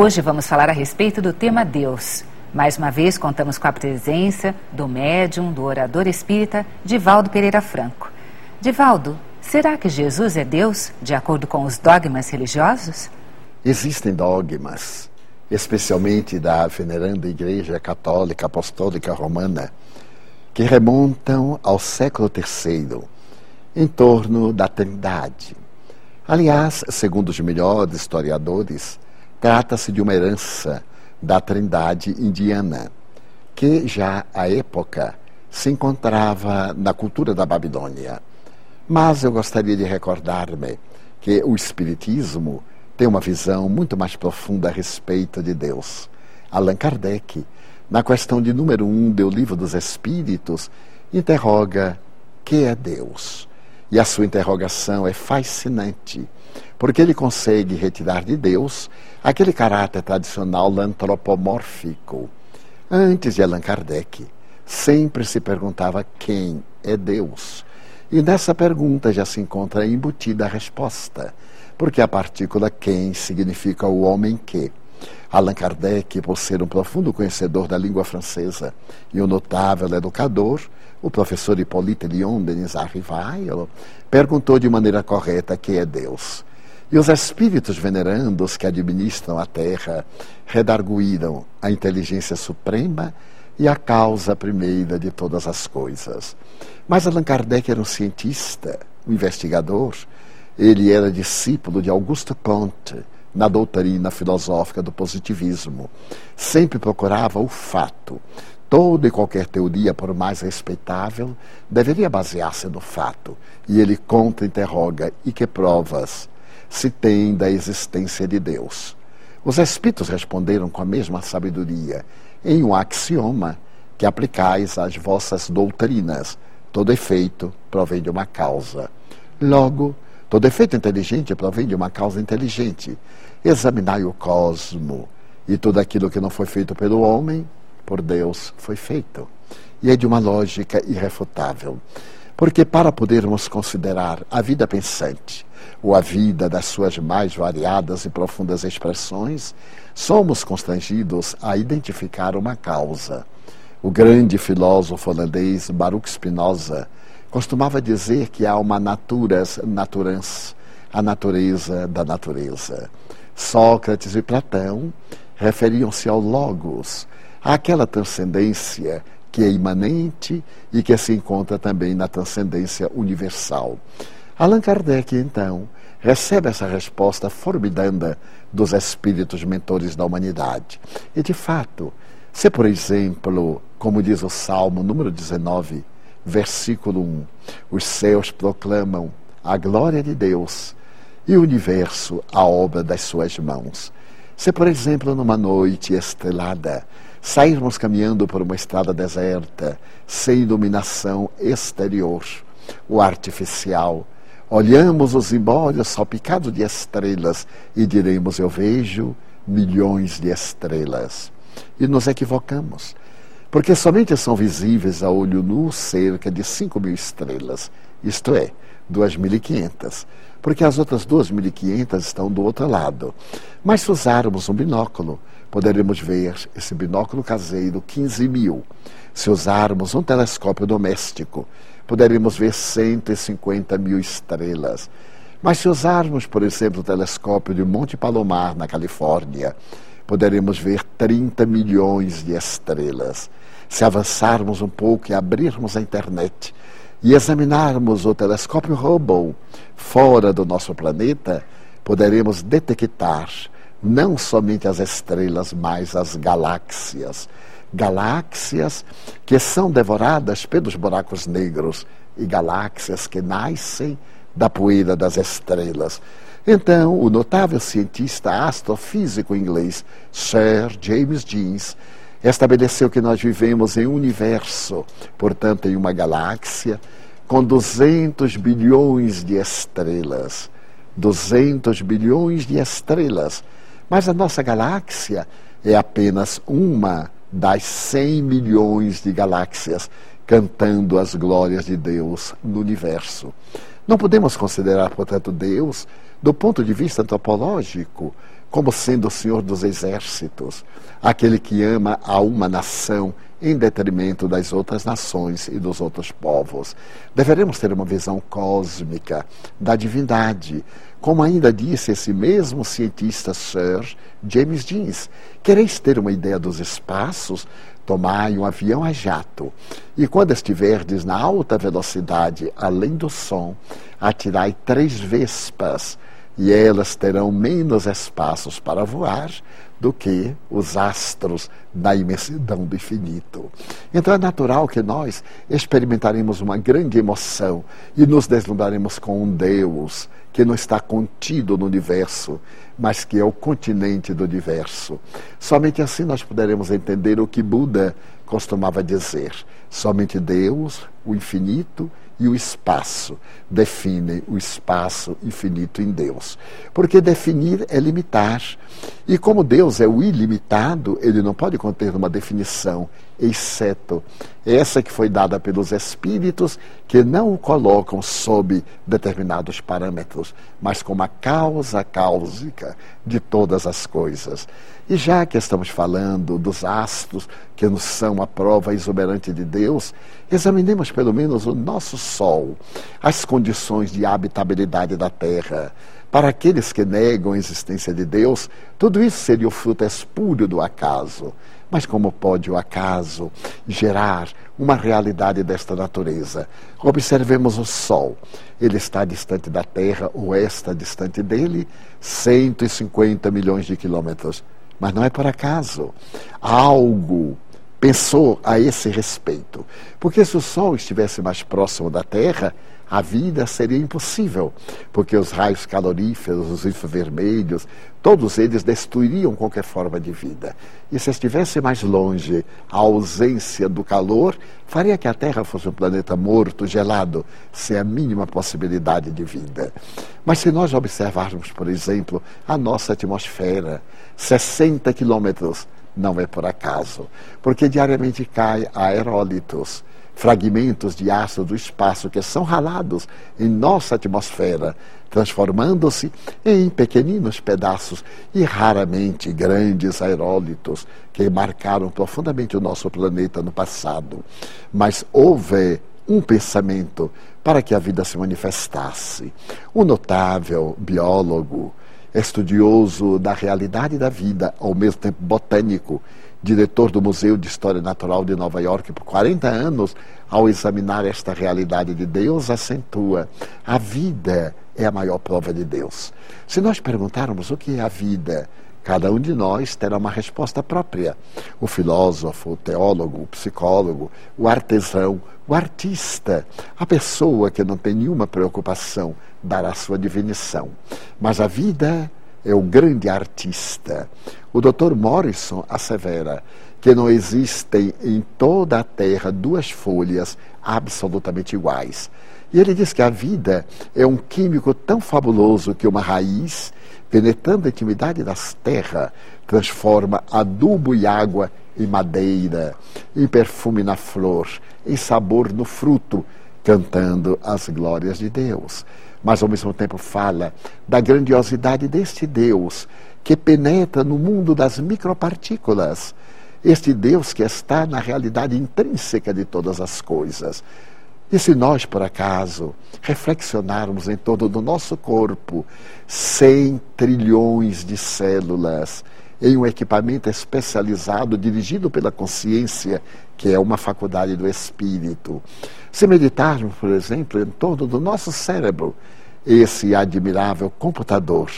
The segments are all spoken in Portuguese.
Hoje vamos falar a respeito do tema Deus. Mais uma vez contamos com a presença do médium, do orador espírita, Divaldo Pereira Franco. Divaldo, será que Jesus é Deus, de acordo com os dogmas religiosos? Existem dogmas, especialmente da veneranda Igreja Católica Apostólica Romana, que remontam ao século III, em torno da Trindade. Aliás, segundo os melhores historiadores, Trata-se de uma herança da Trindade indiana, que já à época se encontrava na cultura da Babilônia. Mas eu gostaria de recordar-me que o Espiritismo tem uma visão muito mais profunda a respeito de Deus. Allan Kardec, na questão de número um do Livro dos Espíritos, interroga: que é Deus? E a sua interrogação é fascinante porque ele consegue retirar de Deus aquele caráter tradicional antropomórfico. Antes de Allan Kardec, sempre se perguntava quem é Deus. E nessa pergunta já se encontra embutida a resposta, porque a partícula quem significa o homem que. Allan Kardec, por ser um profundo conhecedor da língua francesa e um notável educador, o professor Hippolyte Lyon Denis Arrivail, perguntou de maneira correta quem é Deus. E os espíritos venerandos que administram a terra redarguíram a inteligência suprema e a causa primeira de todas as coisas. Mas Allan Kardec era um cientista, um investigador. Ele era discípulo de Augusto Comte na doutrina filosófica do positivismo. Sempre procurava o fato. Toda e qualquer teoria, por mais respeitável, deveria basear-se no fato. E ele contra-interroga: e que provas? se tem da existência de Deus. Os espíritos responderam com a mesma sabedoria, em um axioma que aplicais às vossas doutrinas. Todo efeito provém de uma causa. Logo, todo efeito inteligente provém de uma causa inteligente. Examinai o cosmo, e tudo aquilo que não foi feito pelo homem, por Deus foi feito. E é de uma lógica irrefutável. Porque para podermos considerar a vida pensante, ou a vida das suas mais variadas e profundas expressões, somos constrangidos a identificar uma causa. O grande filósofo holandês Baruch Spinoza costumava dizer que há uma naturas naturans, a natureza da natureza. Sócrates e Platão referiam-se ao logos, àquela transcendência que é imanente e que se encontra também na transcendência universal. Allan Kardec, então, recebe essa resposta formidanda dos espíritos mentores da humanidade. E, de fato, se, por exemplo, como diz o Salmo número 19, versículo 1, os céus proclamam a glória de Deus e o universo a obra das suas mãos. Se, por exemplo, numa noite estrelada, sairmos caminhando por uma estrada deserta, sem iluminação exterior, o artificial, olhamos os embólios salpicados de estrelas e diremos: Eu vejo milhões de estrelas. E nos equivocamos, porque somente são visíveis a olho nu cerca de 5 mil estrelas, isto é, 2.500 porque as outras 2.500 estão do outro lado. Mas se usarmos um binóculo, poderemos ver esse binóculo caseiro 15 mil. Se usarmos um telescópio doméstico, poderemos ver 150 mil estrelas. Mas se usarmos, por exemplo, o telescópio de Monte Palomar, na Califórnia, poderemos ver 30 milhões de estrelas. Se avançarmos um pouco e abrirmos a internet, e examinarmos o telescópio Hubble fora do nosso planeta, poderemos detectar não somente as estrelas, mas as galáxias. Galáxias que são devoradas pelos buracos negros e galáxias que nascem da poeira das estrelas. Então, o notável cientista astrofísico inglês Sir James Jeans estabeleceu que nós vivemos em um universo, portanto, em uma galáxia, com 200 bilhões de estrelas. 200 bilhões de estrelas. Mas a nossa galáxia é apenas uma das 100 milhões de galáxias cantando as glórias de Deus no universo. Não podemos considerar, portanto, Deus do ponto de vista antropológico como sendo o Senhor dos exércitos, aquele que ama a uma nação em detrimento das outras nações e dos outros povos. Deveremos ter uma visão cósmica da divindade, como ainda disse esse mesmo cientista Sir James Jeans. Quereis ter uma ideia dos espaços? Tomai um avião a jato, e quando estiverdes na alta velocidade, além do som, atirai três vespas, e elas terão menos espaços para voar do que os astros na imensidão do infinito. Então é natural que nós experimentaremos uma grande emoção e nos deslumbraremos com um Deus que não está contido no universo, mas que é o continente do universo. Somente assim nós poderemos entender o que Buda costumava dizer: somente Deus, o infinito, e o espaço definem o espaço infinito em Deus. Porque definir é limitar. E como Deus é o ilimitado, ele não pode conter uma definição, exceto essa que foi dada pelos espíritos que não o colocam sob determinados parâmetros, mas como a causa cáusica de todas as coisas. E já que estamos falando dos astros, que nos são a prova exuberante de Deus, examinemos pelo menos o nosso Sol, as condições de habitabilidade da Terra. Para aqueles que negam a existência de Deus, tudo isso seria o fruto espúrio do acaso. Mas como pode o acaso gerar uma realidade desta natureza? Observemos o Sol. Ele está distante da Terra, ou está distante dele, 150 milhões de quilômetros. Mas não é por acaso. Algo pensou a esse respeito. Porque se o Sol estivesse mais próximo da Terra, a vida seria impossível, porque os raios caloríferos, os infravermelhos, todos eles destruiriam qualquer forma de vida. E se estivesse mais longe, a ausência do calor faria que a Terra fosse um planeta morto, gelado, sem a mínima possibilidade de vida. Mas se nós observarmos, por exemplo, a nossa atmosfera, 60 quilômetros, não é por acaso, porque diariamente cai aerólitos fragmentos de aço do espaço que são ralados em nossa atmosfera, transformando-se em pequeninos pedaços e raramente grandes aerólitos que marcaram profundamente o nosso planeta no passado. Mas houve um pensamento para que a vida se manifestasse. Um notável biólogo, estudioso da realidade da vida, ao mesmo tempo botânico, diretor do Museu de História Natural de Nova York por 40 anos, ao examinar esta realidade de Deus, acentua: a vida é a maior prova de Deus. Se nós perguntarmos o que é a vida, cada um de nós terá uma resposta própria. O filósofo, o teólogo, o psicólogo, o artesão, o artista, a pessoa que não tem nenhuma preocupação dará sua definição. Mas a vida é o grande artista. O Dr. Morrison assevera que não existem em toda a Terra duas folhas absolutamente iguais. E ele diz que a vida é um químico tão fabuloso que uma raiz, penetrando a intimidade das terras, transforma adubo e água em madeira, em perfume na flor, em sabor no fruto, cantando as glórias de Deus mas ao mesmo tempo fala da grandiosidade deste Deus que penetra no mundo das micropartículas. Este Deus que está na realidade intrínseca de todas as coisas. E se nós, por acaso, reflexionarmos em torno do nosso corpo, 100 trilhões de células, em um equipamento especializado dirigido pela consciência, que é uma faculdade do espírito. Se meditarmos, por exemplo, em torno do nosso cérebro, esse admirável computador,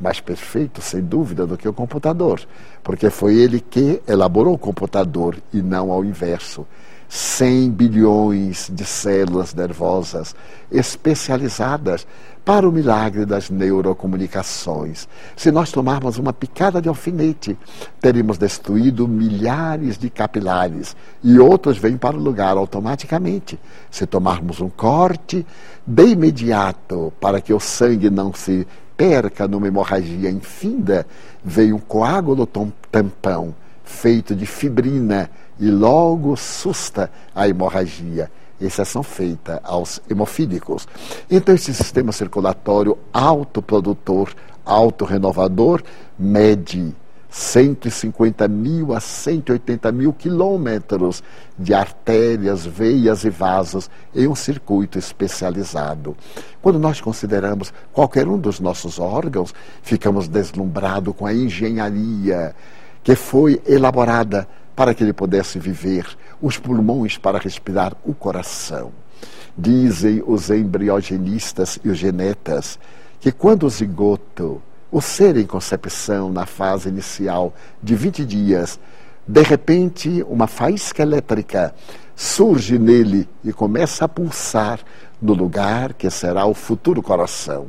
mais perfeito, sem dúvida, do que o computador, porque foi ele que elaborou o computador e não ao inverso. 100 bilhões de células nervosas especializadas para o milagre das neurocomunicações. Se nós tomarmos uma picada de alfinete, teríamos destruído milhares de capilares e outros vêm para o lugar automaticamente. Se tomarmos um corte de imediato para que o sangue não se perca numa hemorragia infinda, vem um coágulo tampão feito de fibrina e logo susta a hemorragia. Exceção feita aos hemofílicos. Então, esse sistema circulatório autoprodutor, autorrenovador, mede 150 mil a 180 mil quilômetros de artérias, veias e vasos em um circuito especializado. Quando nós consideramos qualquer um dos nossos órgãos, ficamos deslumbrados com a engenharia que foi elaborada para que ele pudesse viver, os pulmões para respirar o coração. Dizem os embriogenistas e os genetas que quando o zigoto o ser em concepção, na fase inicial de 20 dias, de repente uma faísca elétrica surge nele e começa a pulsar no lugar que será o futuro coração.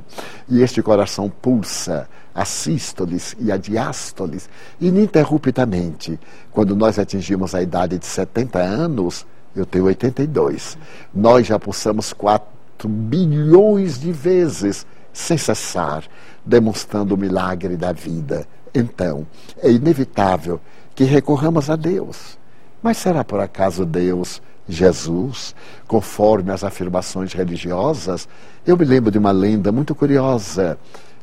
E este coração pulsa a sístoles e a diástoles ininterruptamente. Quando nós atingimos a idade de 70 anos, eu tenho 82, nós já pulsamos 4 bilhões de vezes sem cessar, demonstrando o milagre da vida. Então, é inevitável que recorramos a Deus. Mas será por acaso Deus, Jesus, conforme as afirmações religiosas? Eu me lembro de uma lenda muito curiosa.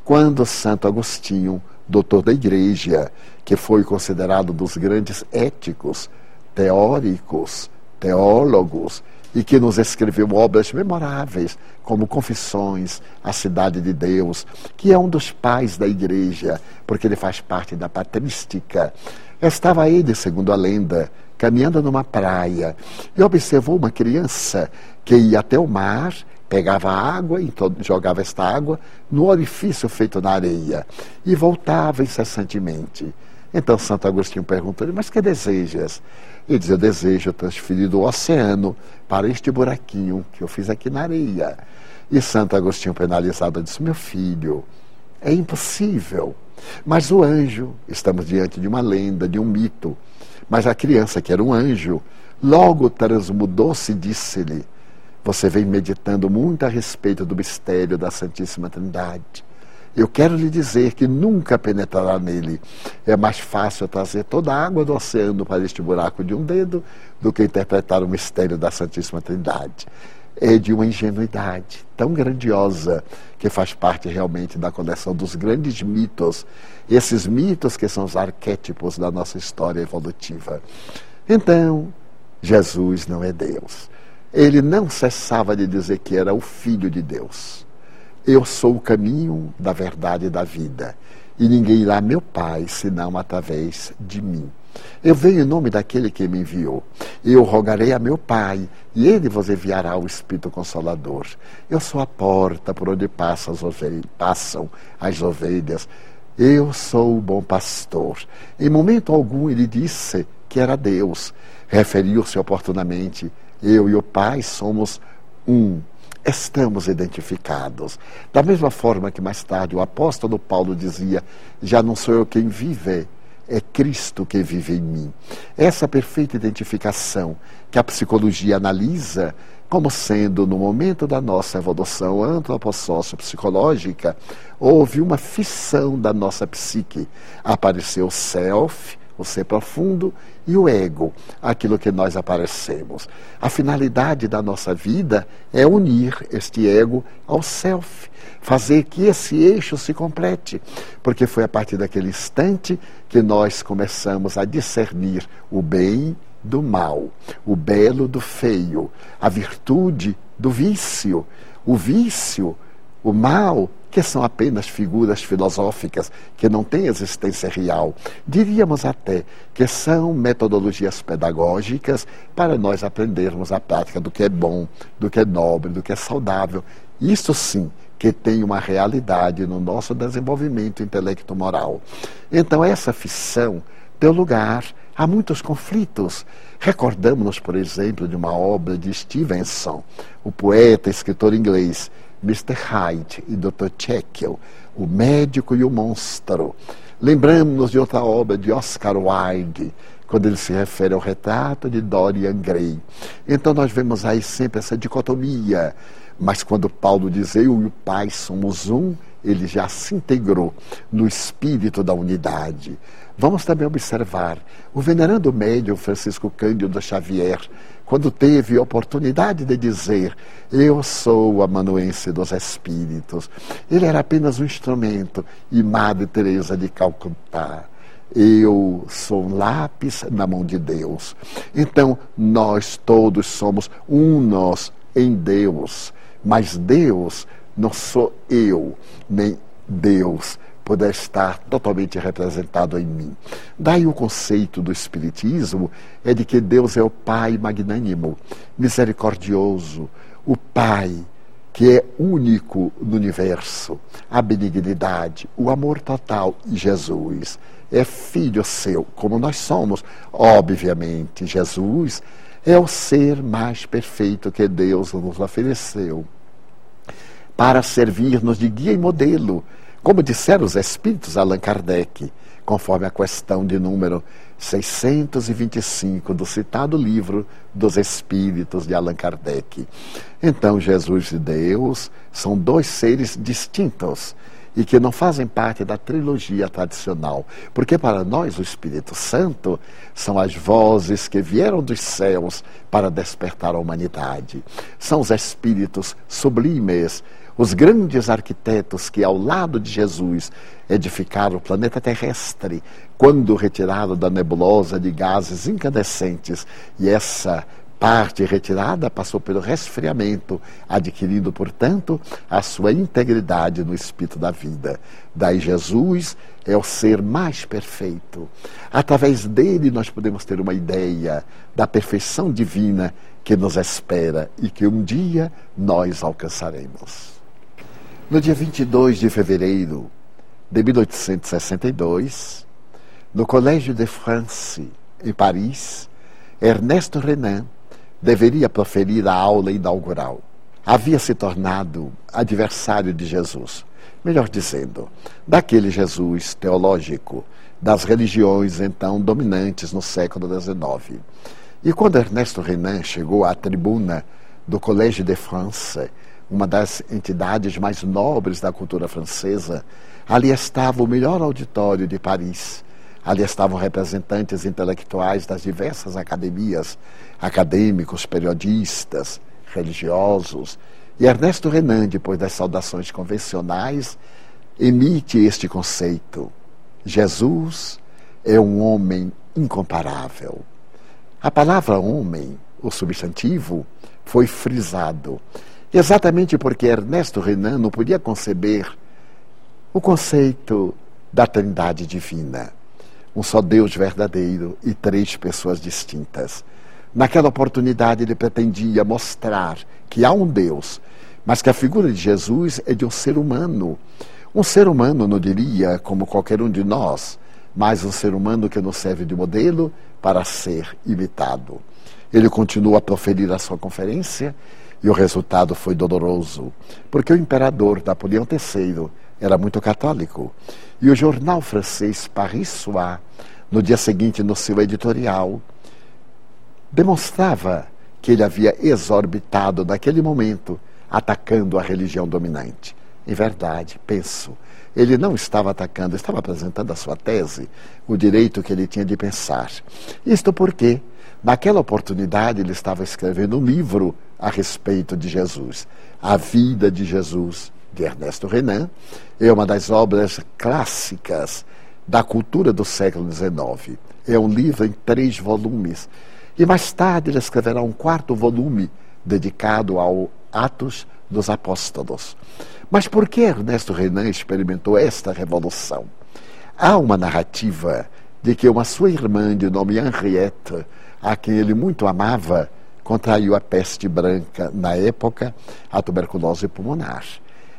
Quando Santo Agostinho, doutor da Igreja, que foi considerado dos grandes éticos, teóricos, teólogos, e que nos escreveu obras memoráveis, como Confissões, A Cidade de Deus, que é um dos pais da igreja, porque ele faz parte da patrística. Estava ele, segundo a lenda, caminhando numa praia e observou uma criança que ia até o mar, pegava água e jogava esta água no orifício feito na areia e voltava incessantemente. Então Santo Agostinho perguntou-lhe, mas que desejas? Ele diz, eu desejo transferir do oceano para este buraquinho que eu fiz aqui na areia. E Santo Agostinho, penalizado, disse, meu filho, é impossível. Mas o anjo, estamos diante de uma lenda, de um mito, mas a criança, que era um anjo, logo transmudou-se e disse-lhe, você vem meditando muito a respeito do mistério da Santíssima Trindade. Eu quero lhe dizer que nunca penetrará nele. É mais fácil trazer toda a água do oceano para este buraco de um dedo do que interpretar o mistério da Santíssima Trindade. É de uma ingenuidade tão grandiosa que faz parte realmente da coleção dos grandes mitos, esses mitos que são os arquétipos da nossa história evolutiva. Então, Jesus não é Deus. Ele não cessava de dizer que era o Filho de Deus. Eu sou o caminho da verdade e da vida, e ninguém irá meu Pai senão através de mim. Eu venho em nome daquele que me enviou. Eu rogarei a meu Pai, e ele vos enviará o Espírito Consolador. Eu sou a porta por onde passam as ovelhas. Passam as ovelhas. Eu sou o bom pastor. Em momento algum ele disse que era Deus. Referiu-se oportunamente. Eu e o Pai somos um estamos identificados. Da mesma forma que mais tarde o apóstolo Paulo dizia: Já não sou eu quem vive, é Cristo que vive em mim. Essa perfeita identificação que a psicologia analisa como sendo, no momento da nossa evolução antropossócio-psicológica, houve uma fissão da nossa psique. Apareceu o self, o ser profundo, e o ego, aquilo que nós aparecemos. A finalidade da nossa vida é unir este ego ao self, fazer que esse eixo se complete, porque foi a partir daquele instante que nós começamos a discernir o bem do mal, o belo do feio, a virtude do vício. O vício, o mal, que são apenas figuras filosóficas que não têm existência real. Diríamos até que são metodologias pedagógicas para nós aprendermos a prática do que é bom, do que é nobre, do que é saudável. Isso sim que tem uma realidade no nosso desenvolvimento intelecto-moral. Então, essa fissão deu lugar a muitos conflitos. Recordamos-nos, por exemplo, de uma obra de Stevenson, o poeta escritor inglês, Mr. Hyde e Dr. Jekyll, o médico e o monstro. Lembramos-nos de outra obra de Oscar Wilde, quando ele se refere ao retrato de Dorian Gray. Então nós vemos aí sempre essa dicotomia. Mas quando Paulo diz eu e o Pai somos um, ele já se integrou no espírito da unidade. Vamos também observar o venerando médium Francisco Cândido Xavier, quando teve oportunidade de dizer: Eu sou a amanuense dos espíritos. Ele era apenas um instrumento, e Madre Teresa de Calcutá. Eu sou um lápis na mão de Deus. Então, nós todos somos unos em Deus, mas Deus não sou eu, nem Deus puder estar totalmente representado em mim. Daí o conceito do Espiritismo é de que Deus é o Pai magnânimo, misericordioso, o Pai que é único no universo, a benignidade, o amor total e Jesus é filho seu, como nós somos. Obviamente, Jesus é o ser mais perfeito que Deus nos ofereceu para servir-nos de guia e modelo como disseram os espíritos Allan Kardec, conforme a questão de número 625 do citado livro dos Espíritos de Allan Kardec. Então, Jesus e Deus são dois seres distintos e que não fazem parte da trilogia tradicional, porque para nós o Espírito Santo são as vozes que vieram dos céus para despertar a humanidade. São os espíritos sublimes os grandes arquitetos que, ao lado de Jesus, edificaram o planeta terrestre, quando retirado da nebulosa de gases incandescentes, e essa parte retirada passou pelo resfriamento, adquirindo, portanto, a sua integridade no espírito da vida. Daí Jesus é o ser mais perfeito. Através dele nós podemos ter uma ideia da perfeição divina que nos espera e que um dia nós alcançaremos. No dia 22 de fevereiro de 1862, no Colégio de France, em Paris, Ernesto Renan deveria proferir a aula inaugural. Havia se tornado adversário de Jesus, melhor dizendo, daquele Jesus teológico das religiões então dominantes no século XIX. E quando Ernesto Renan chegou à tribuna do Colégio de France, uma das entidades mais nobres da cultura francesa, ali estava o melhor auditório de Paris. Ali estavam representantes intelectuais das diversas academias, acadêmicos, periodistas, religiosos. E Ernesto Renan, depois das saudações convencionais, emite este conceito: Jesus é um homem incomparável. A palavra homem, o substantivo, foi frisado Exatamente porque Ernesto Renan não podia conceber o conceito da Trindade Divina. Um só Deus verdadeiro e três pessoas distintas. Naquela oportunidade, ele pretendia mostrar que há um Deus, mas que a figura de Jesus é de um ser humano. Um ser humano, não diria como qualquer um de nós, mas um ser humano que nos serve de modelo para ser imitado. Ele continua a proferir a sua conferência e o resultado foi doloroso, porque o imperador Napoleão III era muito católico. E o jornal francês Paris Soir, no dia seguinte, no seu editorial, demonstrava que ele havia exorbitado naquele momento, atacando a religião dominante. Em verdade, penso, ele não estava atacando, estava apresentando a sua tese, o direito que ele tinha de pensar. Isto porque, naquela oportunidade, ele estava escrevendo um livro a respeito de Jesus. A Vida de Jesus, de Ernesto Renan, é uma das obras clássicas da cultura do século XIX. É um livro em três volumes. E mais tarde ele escreverá um quarto volume dedicado ao Atos dos Apóstolos. Mas por que Ernesto Renan experimentou esta revolução? Há uma narrativa de que uma sua irmã de nome Henriette, a quem ele muito amava, contraiu a peste branca na época, a tuberculose pulmonar.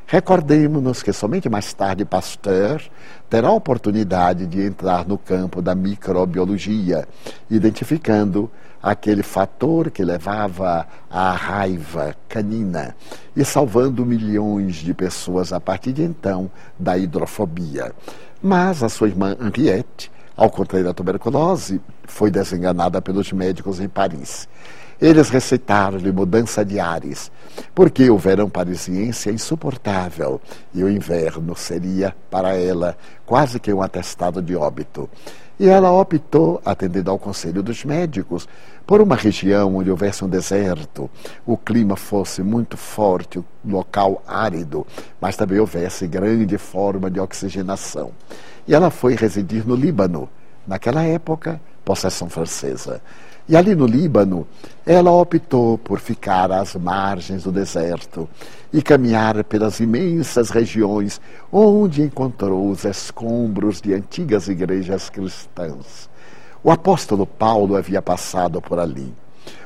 Recordemos-nos que somente mais tarde Pasteur terá a oportunidade de entrar no campo da microbiologia, identificando aquele fator que levava à raiva canina e salvando milhões de pessoas a partir de então da hidrofobia. Mas a sua irmã Henriette, ao contrário da tuberculose, foi desenganada pelos médicos em Paris. Eles receitaram-lhe mudança de ares, porque o verão parisiense é insuportável e o inverno seria, para ela, quase que um atestado de óbito. E ela optou, atendendo ao conselho dos médicos, por uma região onde houvesse um deserto, o clima fosse muito forte, o local árido, mas também houvesse grande forma de oxigenação. E ela foi residir no Líbano, naquela época, possessão francesa. E ali no Líbano, ela optou por ficar às margens do deserto e caminhar pelas imensas regiões onde encontrou os escombros de antigas igrejas cristãs. O apóstolo Paulo havia passado por ali.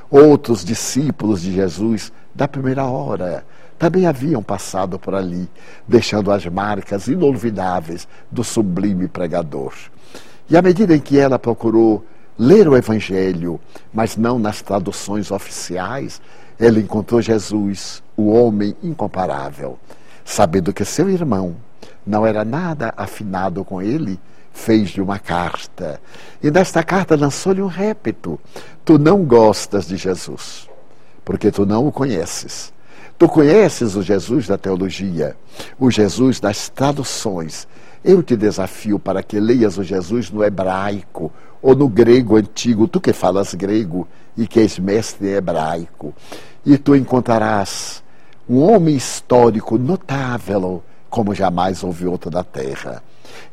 Outros discípulos de Jesus da primeira hora também haviam passado por ali, deixando as marcas inolvidáveis do sublime pregador. E à medida em que ela procurou ler o Evangelho, mas não nas traduções oficiais, ela encontrou Jesus, o homem incomparável. Sabendo que seu irmão não era nada afinado com ele, fez-lhe uma carta. E nesta carta lançou-lhe um répito: Tu não gostas de Jesus, porque tu não o conheces. Tu conheces o Jesus da teologia, o Jesus das traduções. Eu te desafio para que leias o Jesus no hebraico, ou no grego antigo, tu que falas grego e que és mestre hebraico, e tu encontrarás um homem histórico notável como jamais houve outro da terra.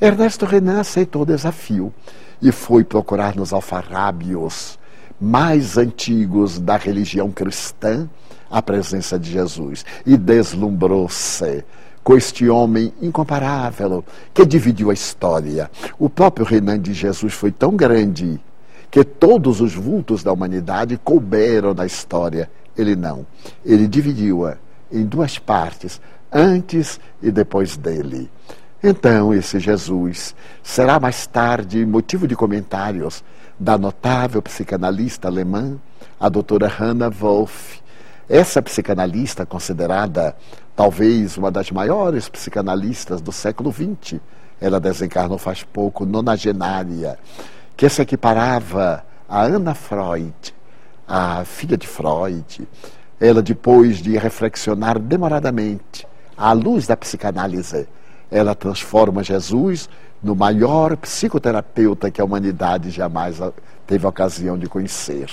Ernesto Renan aceitou o desafio e foi procurar nos alfarrábios mais antigos da religião cristã a presença de Jesus. E deslumbrou-se com este homem incomparável que dividiu a história. O próprio reinado de Jesus foi tão grande que todos os vultos da humanidade couberam na história. Ele não. Ele dividiu-a em duas partes, antes e depois dele. Então, esse Jesus será mais tarde motivo de comentários da notável psicanalista alemã, a doutora Hannah Wolff. Essa psicanalista, considerada talvez uma das maiores psicanalistas do século XX. Ela desencarnou faz pouco, nonagenária, que se equiparava a Ana Freud, a filha de Freud. Ela, depois de reflexionar demoradamente, à luz da psicanálise, ela transforma Jesus no maior psicoterapeuta que a humanidade jamais teve a ocasião de conhecer.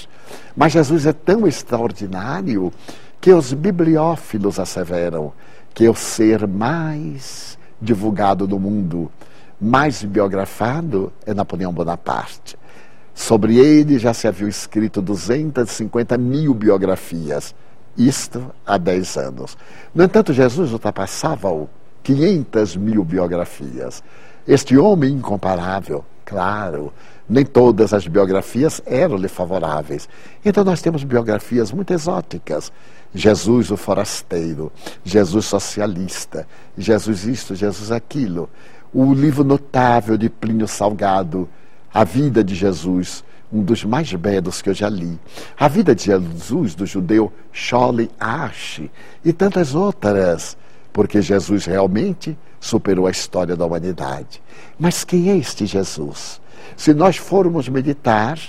Mas Jesus é tão extraordinário que os bibliófilos asseveram que o ser mais divulgado do mundo, mais biografado, é Napoleão Bonaparte. Sobre ele já se haviam escrito 250 mil biografias, isto há 10 anos. No entanto, Jesus ultrapassava 500 mil biografias. Este homem incomparável, claro, nem todas as biografias eram-lhe favoráveis. Então nós temos biografias muito exóticas. Jesus o forasteiro, Jesus socialista, Jesus isto, Jesus aquilo. O livro notável de Plínio Salgado, A Vida de Jesus, um dos mais belos que eu já li. A Vida de Jesus, do judeu Shole Ashi, e tantas outras, porque Jesus realmente superou a história da humanidade. Mas quem é este Jesus? Se nós formos meditar,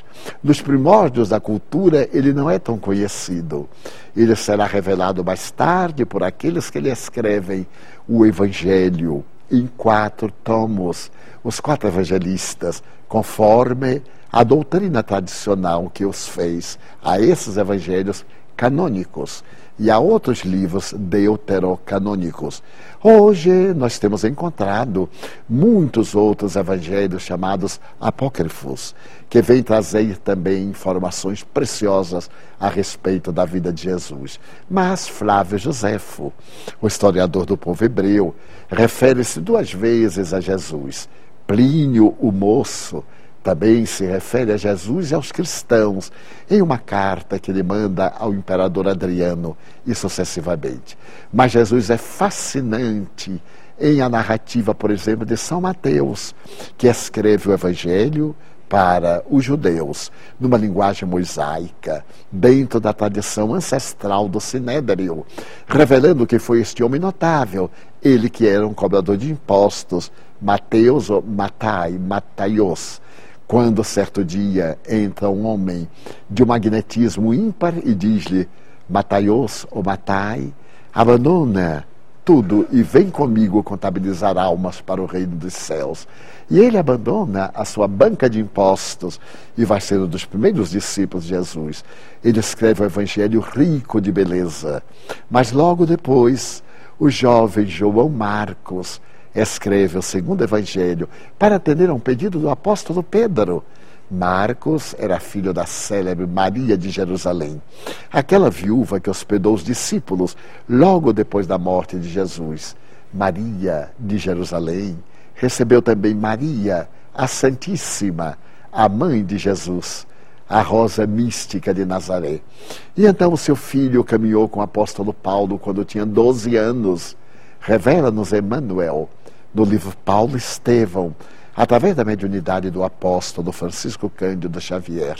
nos primórdios da cultura, ele não é tão conhecido. Ele será revelado mais tarde por aqueles que lhe escrevem o Evangelho em quatro tomos, os quatro evangelistas, conforme a doutrina tradicional que os fez a esses evangelhos canônicos e a outros livros deuterocanônicos. Hoje nós temos encontrado muitos outros evangelhos chamados apócrifos, que vêm trazer também informações preciosas a respeito da vida de Jesus. Mas Flávio Josefo, o historiador do povo hebreu, refere-se duas vezes a Jesus. Plínio, o moço, também se refere a Jesus e aos cristãos em uma carta que ele manda ao imperador Adriano e sucessivamente. Mas Jesus é fascinante em a narrativa, por exemplo, de São Mateus, que escreve o Evangelho para os judeus, numa linguagem mosaica, dentro da tradição ancestral do Sinédrio, revelando que foi este homem notável, ele que era um cobrador de impostos, Mateus ou Matai, Mataios, quando certo dia entra um homem de um magnetismo ímpar e diz-lhe: Mataios ou matai, abandona tudo e vem comigo contabilizar almas para o reino dos céus. E ele abandona a sua banca de impostos e vai ser um dos primeiros discípulos de Jesus. Ele escreve o evangelho rico de beleza. Mas logo depois, o jovem João Marcos escreve o segundo evangelho para atender a um pedido do apóstolo Pedro. Marcos era filho da célebre Maria de Jerusalém, aquela viúva que hospedou os discípulos logo depois da morte de Jesus. Maria de Jerusalém recebeu também Maria, a Santíssima, a mãe de Jesus, a rosa mística de Nazaré. E então o seu filho caminhou com o apóstolo Paulo quando tinha 12 anos. Revela-nos Emmanuel, no livro Paulo Estevão, através da mediunidade do apóstolo Francisco Cândido Xavier.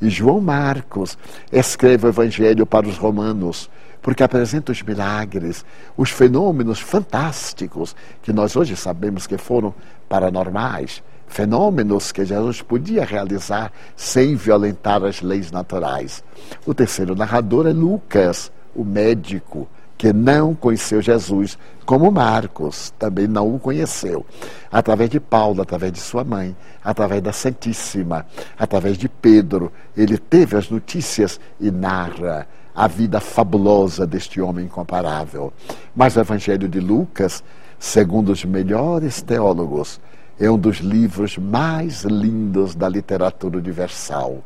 E João Marcos escreve o Evangelho para os romanos, porque apresenta os milagres, os fenômenos fantásticos que nós hoje sabemos que foram paranormais, fenômenos que Jesus podia realizar sem violentar as leis naturais. O terceiro narrador é Lucas, o médico, que não conheceu Jesus, como Marcos também não o conheceu. Através de Paulo, através de sua mãe, através da Santíssima, através de Pedro, ele teve as notícias e narra a vida fabulosa deste homem incomparável. Mas o Evangelho de Lucas, segundo os melhores teólogos, é um dos livros mais lindos da literatura universal.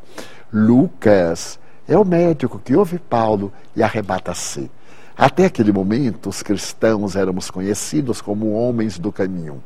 Lucas é o médico que ouve Paulo e arrebata-se. Até aquele momento, os cristãos éramos conhecidos como homens do caminho.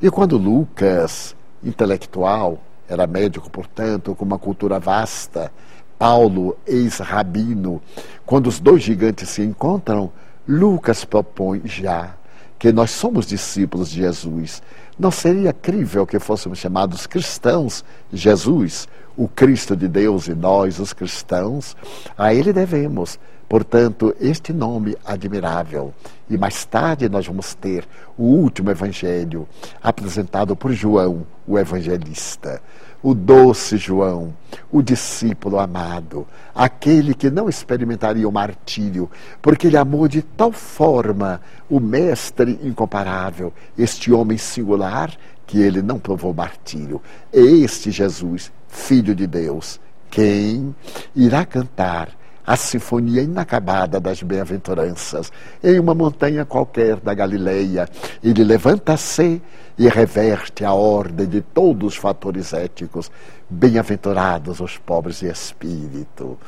E quando Lucas, intelectual, era médico, portanto, com uma cultura vasta, Paulo, ex-rabino, quando os dois gigantes se encontram, Lucas propõe já que nós somos discípulos de Jesus. Não seria crível que fôssemos chamados cristãos, Jesus, o Cristo de Deus e nós, os cristãos, a Ele devemos Portanto, este nome admirável. E mais tarde nós vamos ter o último evangelho apresentado por João, o evangelista. O doce João, o discípulo amado, aquele que não experimentaria o martírio, porque ele amou de tal forma o Mestre incomparável, este homem singular, que ele não provou martírio. Este Jesus, Filho de Deus, quem irá cantar a sinfonia inacabada das bem-aventuranças. Em uma montanha qualquer da Galileia, ele levanta-se e reverte a ordem de todos os fatores éticos. Bem-aventurados os pobres de espírito,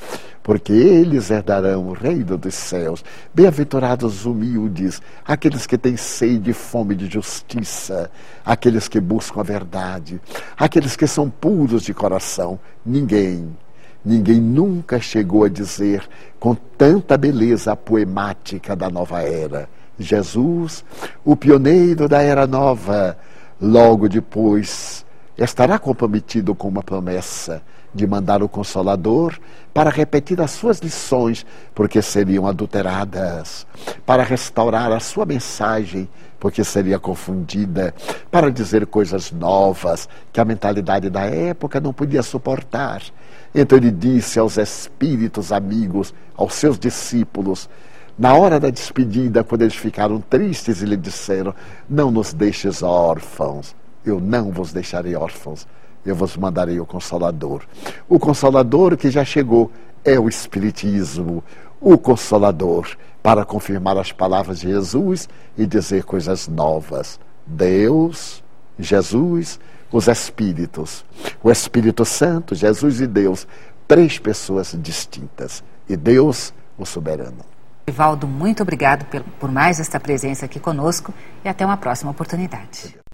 porque eles herdarão o reino dos céus. Bem-aventurados os humildes, aqueles que têm sede e fome de justiça, aqueles que buscam a verdade, aqueles que são puros de coração. Ninguém Ninguém nunca chegou a dizer com tanta beleza a poemática da nova era. Jesus, o pioneiro da era nova, logo depois estará comprometido com uma promessa de mandar o Consolador para repetir as suas lições, porque seriam adulteradas, para restaurar a sua mensagem, porque seria confundida, para dizer coisas novas que a mentalidade da época não podia suportar. Então ele disse aos espíritos amigos, aos seus discípulos, na hora da despedida, quando eles ficaram tristes e lhe disseram: Não nos deixes órfãos, eu não vos deixarei órfãos, eu vos mandarei o Consolador. O Consolador que já chegou é o Espiritismo, o Consolador, para confirmar as palavras de Jesus e dizer coisas novas. Deus, Jesus, os Espíritos, o Espírito Santo, Jesus e Deus, três pessoas distintas. E Deus, o soberano. Evaldo, muito obrigado por mais esta presença aqui conosco e até uma próxima oportunidade.